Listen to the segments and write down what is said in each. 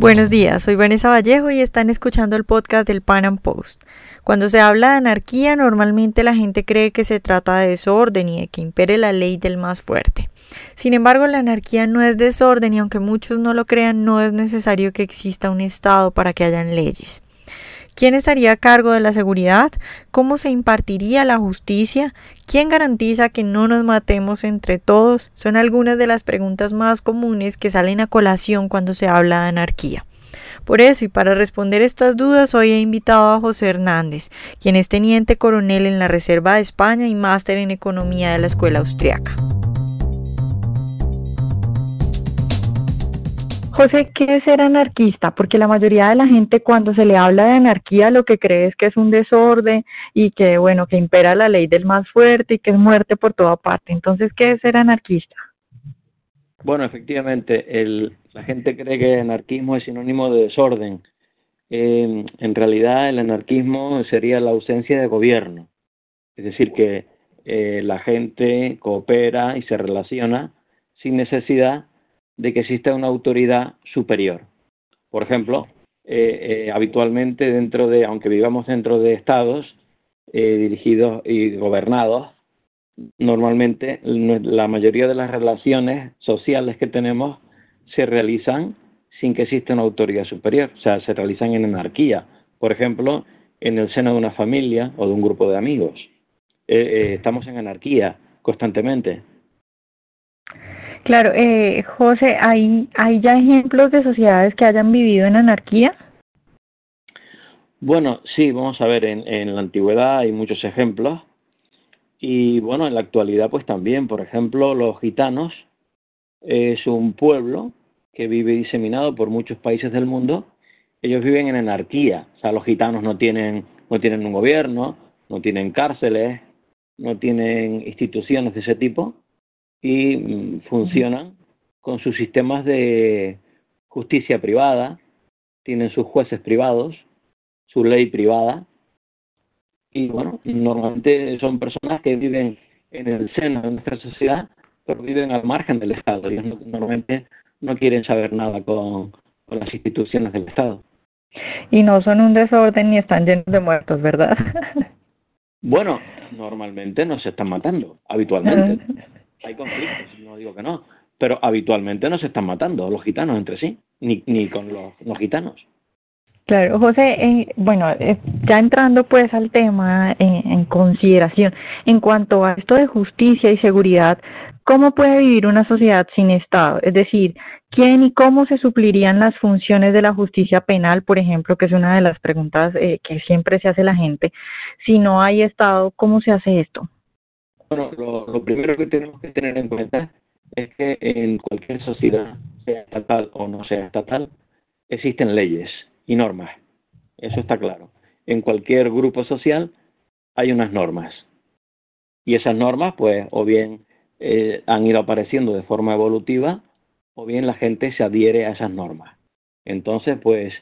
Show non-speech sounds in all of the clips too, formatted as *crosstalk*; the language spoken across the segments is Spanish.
Buenos días, soy Vanessa Vallejo y están escuchando el podcast del Pan Am Post. Cuando se habla de anarquía, normalmente la gente cree que se trata de desorden y de que impere la ley del más fuerte. Sin embargo, la anarquía no es desorden y aunque muchos no lo crean, no es necesario que exista un Estado para que hayan leyes. ¿Quién estaría a cargo de la seguridad? ¿Cómo se impartiría la justicia? ¿Quién garantiza que no nos matemos entre todos? Son algunas de las preguntas más comunes que salen a colación cuando se habla de anarquía. Por eso y para responder estas dudas hoy he invitado a José Hernández, quien es teniente coronel en la Reserva de España y máster en economía de la Escuela Austriaca. José, ¿qué es ser anarquista? Porque la mayoría de la gente cuando se le habla de anarquía lo que cree es que es un desorden y que, bueno, que impera la ley del más fuerte y que es muerte por toda parte. Entonces, ¿qué es ser anarquista? Bueno, efectivamente, el, la gente cree que el anarquismo es sinónimo de desorden. Eh, en realidad, el anarquismo sería la ausencia de gobierno. Es decir, que eh, la gente coopera y se relaciona sin necesidad de que exista una autoridad superior. Por ejemplo, eh, eh, habitualmente dentro de, aunque vivamos dentro de estados eh, dirigidos y gobernados, normalmente la mayoría de las relaciones sociales que tenemos se realizan sin que exista una autoridad superior, o sea, se realizan en anarquía. Por ejemplo, en el seno de una familia o de un grupo de amigos. estamos en anarquía constantemente. Claro, eh, José, ¿hay, ¿hay ya ejemplos de sociedades que hayan vivido en anarquía? Bueno, sí, vamos a ver, en, en la antigüedad hay muchos ejemplos. Y bueno, en la actualidad pues también, por ejemplo, los gitanos es un pueblo que vive diseminado por muchos países del mundo, ellos viven en anarquía, o sea, los gitanos no tienen, no tienen un gobierno, no tienen cárceles, no tienen instituciones de ese tipo, y mm, funcionan con sus sistemas de justicia privada, tienen sus jueces privados, su ley privada, y bueno, normalmente son personas que viven en el seno de nuestra sociedad, pero viven al margen del Estado. y normalmente no quieren saber nada con, con las instituciones del Estado. Y no son un desorden ni están llenos de muertos, ¿verdad? *laughs* bueno, normalmente no se están matando, habitualmente. *laughs* hay conflictos, no digo que no, pero habitualmente no se están matando los gitanos entre sí, ni, ni con los, los gitanos. Claro, José, eh, bueno, eh, ya entrando pues al tema eh, en consideración, en cuanto a esto de justicia y seguridad, ¿cómo puede vivir una sociedad sin Estado? Es decir, ¿quién y cómo se suplirían las funciones de la justicia penal, por ejemplo, que es una de las preguntas eh, que siempre se hace la gente? Si no hay Estado, ¿cómo se hace esto? Bueno, lo, primero que tenemos que tener en cuenta es que en cualquier sociedad, sea estatal o no sea estatal, existen leyes y normas. Eso está claro. En cualquier grupo social hay unas normas. Y esas normas, pues, o bien eh, han ido apareciendo de forma evolutiva, o bien la gente se adhiere a esas normas. Entonces, pues,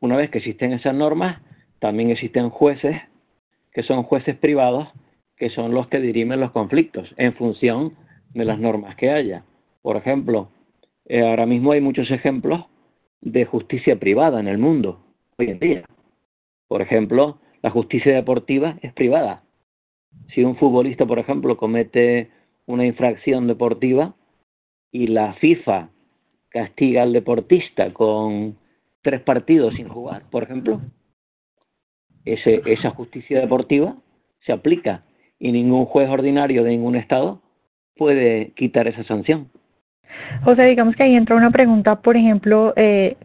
una vez que existen esas normas, también existen jueces, que son jueces privados, que son los que dirimen los conflictos en función de las normas que haya. Por ejemplo, eh, ahora mismo hay muchos ejemplos de justicia privada en el mundo hoy en día. Por ejemplo, la justicia deportiva es privada. Si un futbolista, por ejemplo, comete una infracción deportiva y la FIFA castiga al deportista con tres partidos sin jugar, por ejemplo, ese, esa justicia deportiva se aplica y ningún juez ordinario de ningún estado puede quitar esa sanción. José, digamos que ahí entra una pregunta, por ejemplo, eh,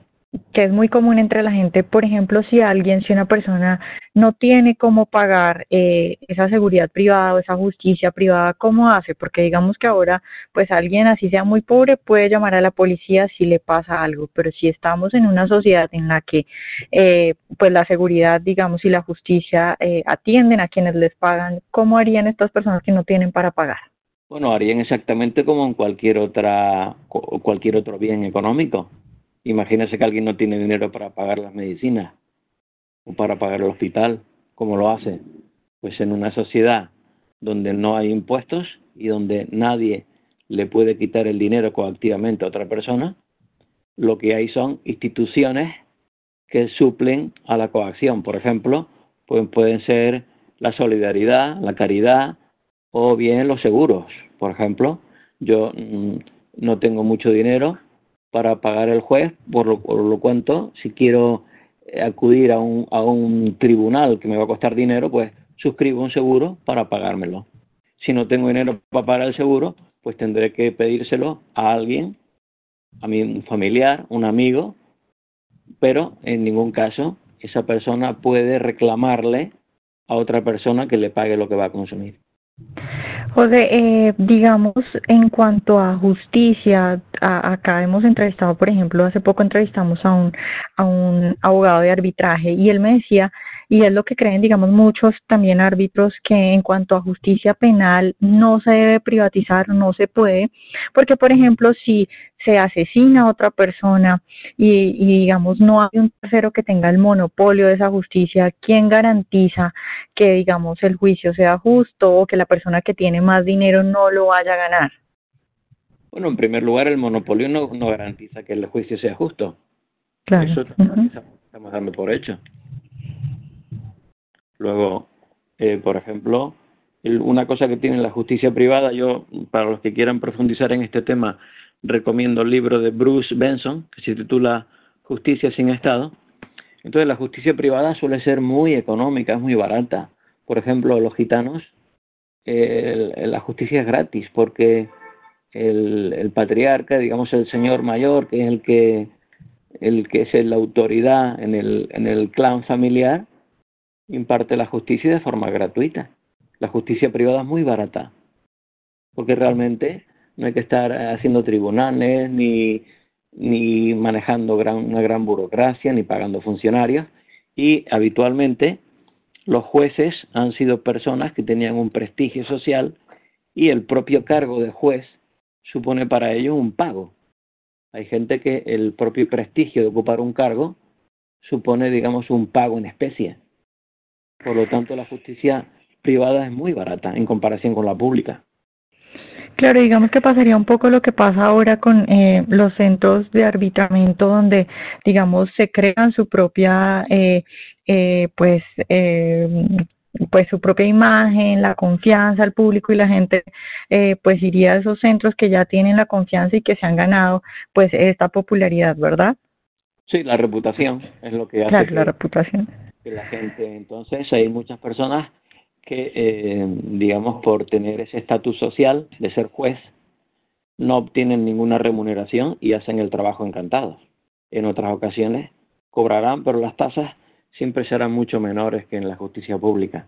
que es muy común entre la gente, por ejemplo, si alguien, si una persona no tiene cómo pagar eh, esa seguridad privada o esa justicia privada, ¿cómo hace? Porque digamos que ahora, pues alguien así sea muy pobre puede llamar a la policía si le pasa algo, pero si estamos en una sociedad en la que, eh, pues la seguridad, digamos, y la justicia eh, atienden a quienes les pagan, ¿cómo harían estas personas que no tienen para pagar? Bueno, harían exactamente como en cualquier otra, cualquier otro bien económico Imagínese que alguien no tiene dinero para pagar las medicinas o para pagar el hospital, ¿cómo lo hace? Pues en una sociedad donde no hay impuestos y donde nadie le puede quitar el dinero coactivamente a otra persona, lo que hay son instituciones que suplen a la coacción. Por ejemplo, pues pueden ser la solidaridad, la caridad o bien los seguros. Por ejemplo, yo mm, no tengo mucho dinero para pagar el juez, por lo, por lo cuanto, si quiero acudir a un, a un tribunal que me va a costar dinero, pues suscribo un seguro para pagármelo. Si no tengo dinero para pagar el seguro, pues tendré que pedírselo a alguien, a mi familiar, un amigo, pero en ningún caso esa persona puede reclamarle a otra persona que le pague lo que va a consumir. José, eh, digamos, en cuanto a justicia, acá hemos entrevistado, por ejemplo, hace poco entrevistamos a un, a un abogado de arbitraje y él me decía y es lo que creen, digamos, muchos también árbitros que en cuanto a justicia penal no se debe privatizar, no se puede, porque, por ejemplo, si se asesina a otra persona y, y, digamos no hay un tercero que tenga el monopolio de esa justicia, ¿quién garantiza que digamos el juicio sea justo o que la persona que tiene más dinero no lo vaya a ganar? Bueno, en primer lugar, el monopolio no, no garantiza que el juicio sea justo. Claro. Eso estamos dando por hecho. Luego, eh, por ejemplo, una cosa que tiene la justicia privada, yo, para los que quieran profundizar en este tema, recomiendo el libro de Bruce Benson, que se titula Justicia sin Estado. Entonces, la justicia privada suele ser muy económica, es muy barata. Por ejemplo, los gitanos, la justicia es gratis porque el, patriarca, digamos el señor mayor, que es el que el que es la autoridad en el, en el clan familiar, imparte la justicia de forma gratuita. La justicia privada es muy barata, porque realmente no hay que estar haciendo tribunales ni, ni manejando gran, una gran burocracia ni pagando funcionarios y habitualmente los jueces han sido personas que tenían un prestigio social y el propio cargo de juez supone para ellos un pago. Hay gente que el propio prestigio de ocupar un cargo supone, digamos, un pago en especie. Por lo tanto, la justicia privada es muy barata en comparación con la pública. Claro, digamos que pasaría un poco lo que pasa ahora con eh, los centros de arbitramiento donde, digamos, se crean su propia, eh, eh, pues, eh, pues su propia imagen, la confianza al público y la gente, eh, pues iría a esos centros que ya tienen la confianza y que se han ganado, pues, esta popularidad, ¿verdad? Sí, la reputación es lo que hace. Claro, la reputación que la gente. Entonces hay muchas personas que, eh, digamos, por tener ese estatus social de ser juez, no obtienen ninguna remuneración y hacen el trabajo encantados. En otras ocasiones cobrarán, pero las tasas siempre serán mucho menores que en la justicia pública.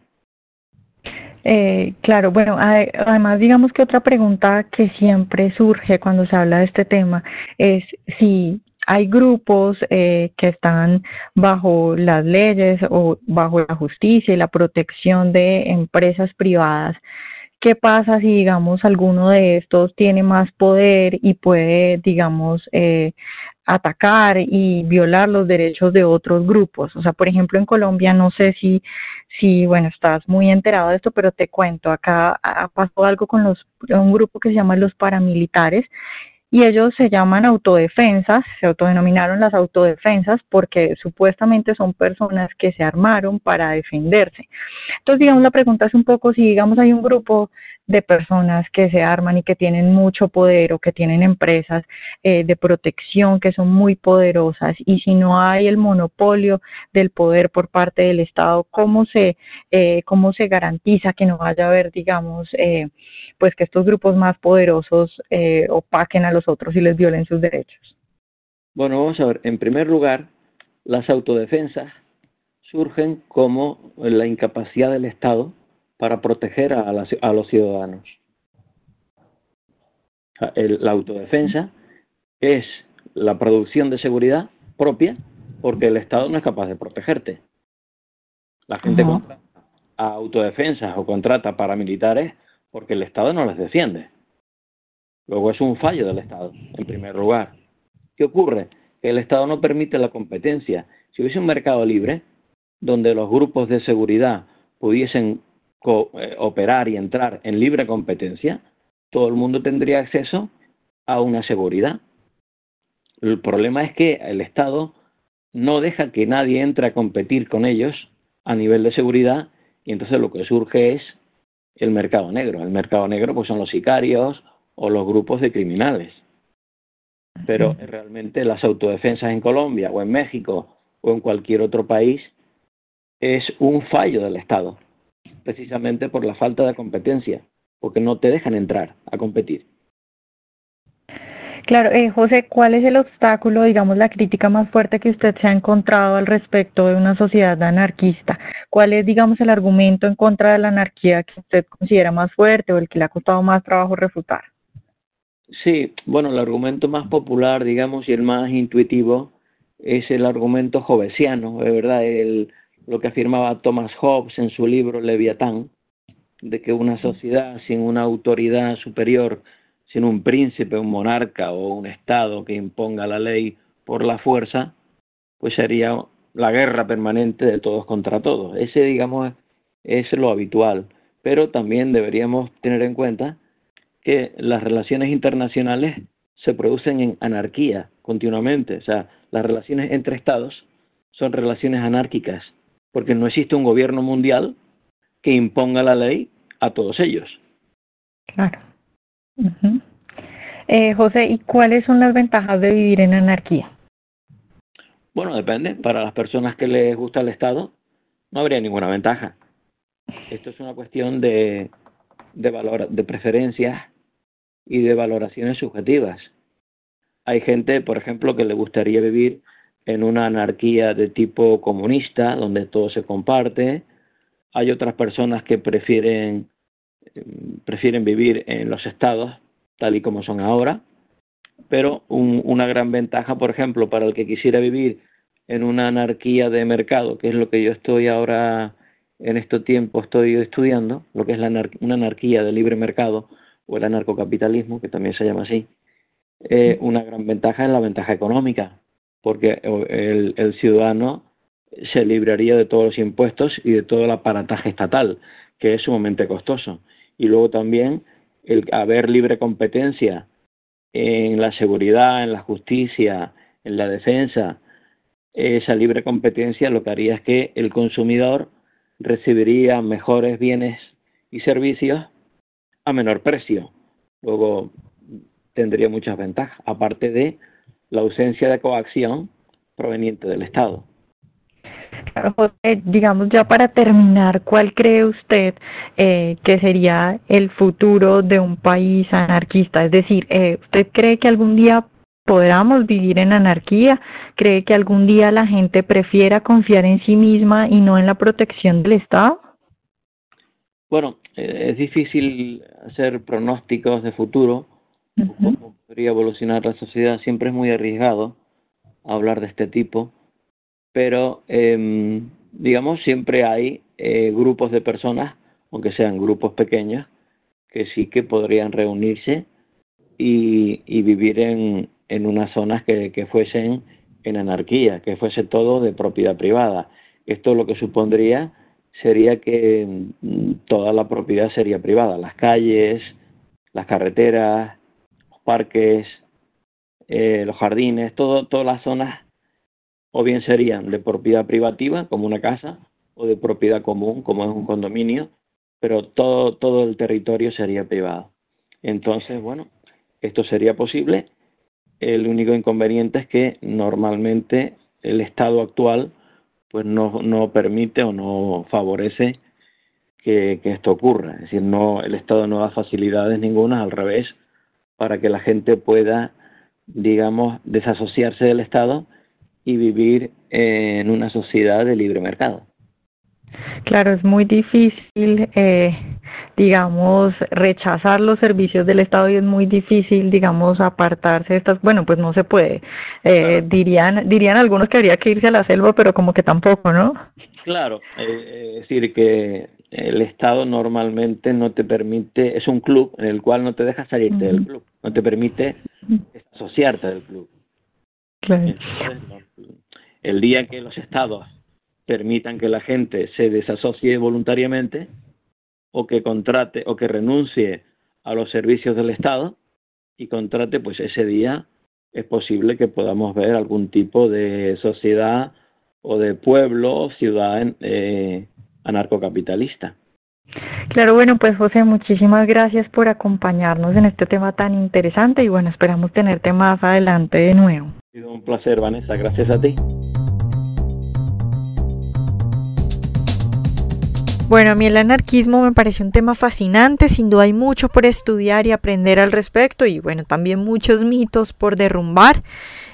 Eh, claro, bueno, además digamos que otra pregunta que siempre surge cuando se habla de este tema es si hay grupos eh, que están bajo las leyes o bajo la justicia y la protección de empresas privadas. ¿Qué pasa si, digamos, alguno de estos tiene más poder y puede, digamos, eh, atacar y violar los derechos de otros grupos? O sea, por ejemplo, en Colombia, no sé si, si bueno, estás muy enterado de esto, pero te cuento, acá pasado algo con los, un grupo que se llama los paramilitares y ellos se llaman autodefensas, se autodenominaron las autodefensas porque supuestamente son personas que se armaron para defenderse. Entonces, digamos, la pregunta es un poco si, digamos, hay un grupo de personas que se arman y que tienen mucho poder o que tienen empresas eh, de protección que son muy poderosas y si no hay el monopolio del poder por parte del Estado, ¿cómo se, eh, cómo se garantiza que no vaya a haber, digamos, eh, pues que estos grupos más poderosos eh, opaquen a los otros y les violen sus derechos? Bueno, vamos a ver, en primer lugar, las autodefensas surgen como la incapacidad del Estado para proteger a, a los ciudadanos. la autodefensa es la producción de seguridad propia porque el Estado no es capaz de protegerte. La gente contrata a autodefensas o contrata paramilitares porque el Estado no les defiende. Luego es un fallo del Estado, en primer lugar. ¿Qué ocurre? Que el Estado no permite la competencia. Si hubiese un mercado libre, donde los grupos de seguridad pudiesen operar y entrar en libre competencia, todo el mundo tendría acceso a una seguridad. El problema es que el Estado no deja que nadie entre a competir con ellos a nivel de seguridad y entonces lo que surge es el mercado negro. El mercado negro pues son los sicarios o los grupos de criminales. Pero realmente las autodefensas en Colombia o en México o en cualquier otro país es un fallo del Estado, precisamente por la falta de competencia, porque no te dejan entrar a competir. Claro, eh, José, ¿cuál es el obstáculo, digamos, la crítica más fuerte que usted se ha encontrado al respecto de una sociedad anarquista? ¿Cuál es, digamos, el argumento en contra de la anarquía que usted considera más fuerte o el que le ha costado más trabajo refutar? Sí, bueno, el argumento más popular, digamos, y el más intuitivo es el argumento jovesiano, de verdad, el, lo que afirmaba Thomas Hobbes en su libro Leviatán, de que una sociedad sin una autoridad superior sin un príncipe, un monarca o un Estado que imponga la ley por la fuerza, pues sería la guerra permanente de todos contra todos. Ese, digamos, es lo habitual. Pero también deberíamos tener en cuenta que las relaciones internacionales se producen en anarquía continuamente. O sea, las relaciones entre estados son relaciones anárquicas, porque no existe un gobierno mundial que imponga la ley a todos ellos. Claro eh, José, ¿y cuáles son las ventajas de vivir en anarquía? Bueno, depende. Para las personas que les gusta el Estado, no habría ninguna ventaja. Esto es una cuestión de, de, valor, de preferencias y de valoraciones subjetivas. Hay gente, por ejemplo, que le gustaría vivir en una anarquía de tipo comunista, donde todo se comparte. Hay otras personas que prefieren prefieren vivir en los estados tal y como son ahora, pero un, una gran ventaja, por ejemplo, para el que quisiera vivir en una anarquía de mercado, que es lo que yo estoy ahora en este tiempo estoy estudiando, lo que es la una anarquía de libre mercado o el anarcocapitalismo, que también se llama así, eh, una gran ventaja es la ventaja económica, porque el, el ciudadano se libraría de todos los impuestos y de todo el aparataje estatal, que es sumamente costoso y luego también el haber libre competencia en la seguridad, en la justicia, en la defensa, esa libre competencia lo que haría es que el consumidor recibiría mejores bienes y servicios a menor precio. Luego tendría muchas ventajas, aparte de la ausencia de coacción proveniente del Estado. José, digamos ya para terminar, ¿cuál cree usted eh, que sería el futuro de un país anarquista? Es decir, eh, ¿usted cree que algún día podamos vivir en anarquía? ¿Cree que algún día la gente prefiera confiar en sí misma y no en la protección del Estado? Bueno, eh, es difícil hacer pronósticos de futuro, cómo podría evolucionar la sociedad, siempre es muy arriesgado hablar de este tipo pero eh, digamos siempre hay eh, grupos de personas, aunque sean grupos pequeños, que sí que podrían reunirse y, y vivir en, en unas zonas que, que fuesen en anarquía, que fuese todo de propiedad privada. Esto lo que supondría sería que mm, toda la propiedad sería privada, las calles, las carreteras, parques, eh, los jardines, todo, todas las zonas o bien serían de propiedad privativa, como una casa, o de propiedad común, como es un condominio, pero todo, todo el territorio sería privado. Entonces, bueno, esto sería posible. El único inconveniente es que normalmente el estado actual pues no, no permite o no favorece que, que esto ocurra. Es decir, no, el Estado no da facilidades ninguna, al revés, para que la gente pueda, digamos, desasociarse del Estado y vivir en una sociedad de libre mercado. Claro, es muy difícil, eh, digamos, rechazar los servicios del Estado y es muy difícil, digamos, apartarse de estas. Bueno, pues no se puede. Eh, Dirían, dirían algunos que habría que irse a la selva, pero como que tampoco, ¿no? Claro, eh, es decir que el Estado normalmente no te permite, es un club en el cual no te deja salirte del club, no te permite asociarte del club. El día que los estados permitan que la gente se desasocie voluntariamente o que contrate o que renuncie a los servicios del Estado y contrate, pues ese día es posible que podamos ver algún tipo de sociedad o de pueblo, ciudad eh, anarcocapitalista. Claro, bueno, pues José, muchísimas gracias por acompañarnos en este tema tan interesante y bueno, esperamos tenerte más adelante de nuevo. Ha sido un placer, Vanessa, gracias a ti. Bueno, a mí el anarquismo me parece un tema fascinante, sin duda hay mucho por estudiar y aprender al respecto y bueno, también muchos mitos por derrumbar.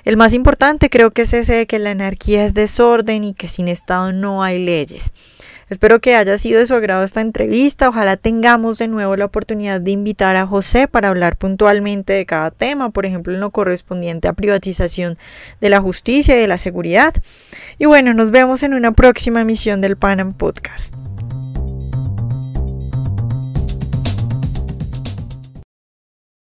El más importante creo que es ese de que la anarquía es desorden y que sin Estado no hay leyes. Espero que haya sido de su agrado esta entrevista. Ojalá tengamos de nuevo la oportunidad de invitar a José para hablar puntualmente de cada tema, por ejemplo, en lo correspondiente a privatización de la justicia y de la seguridad. Y bueno, nos vemos en una próxima emisión del Panam Podcast.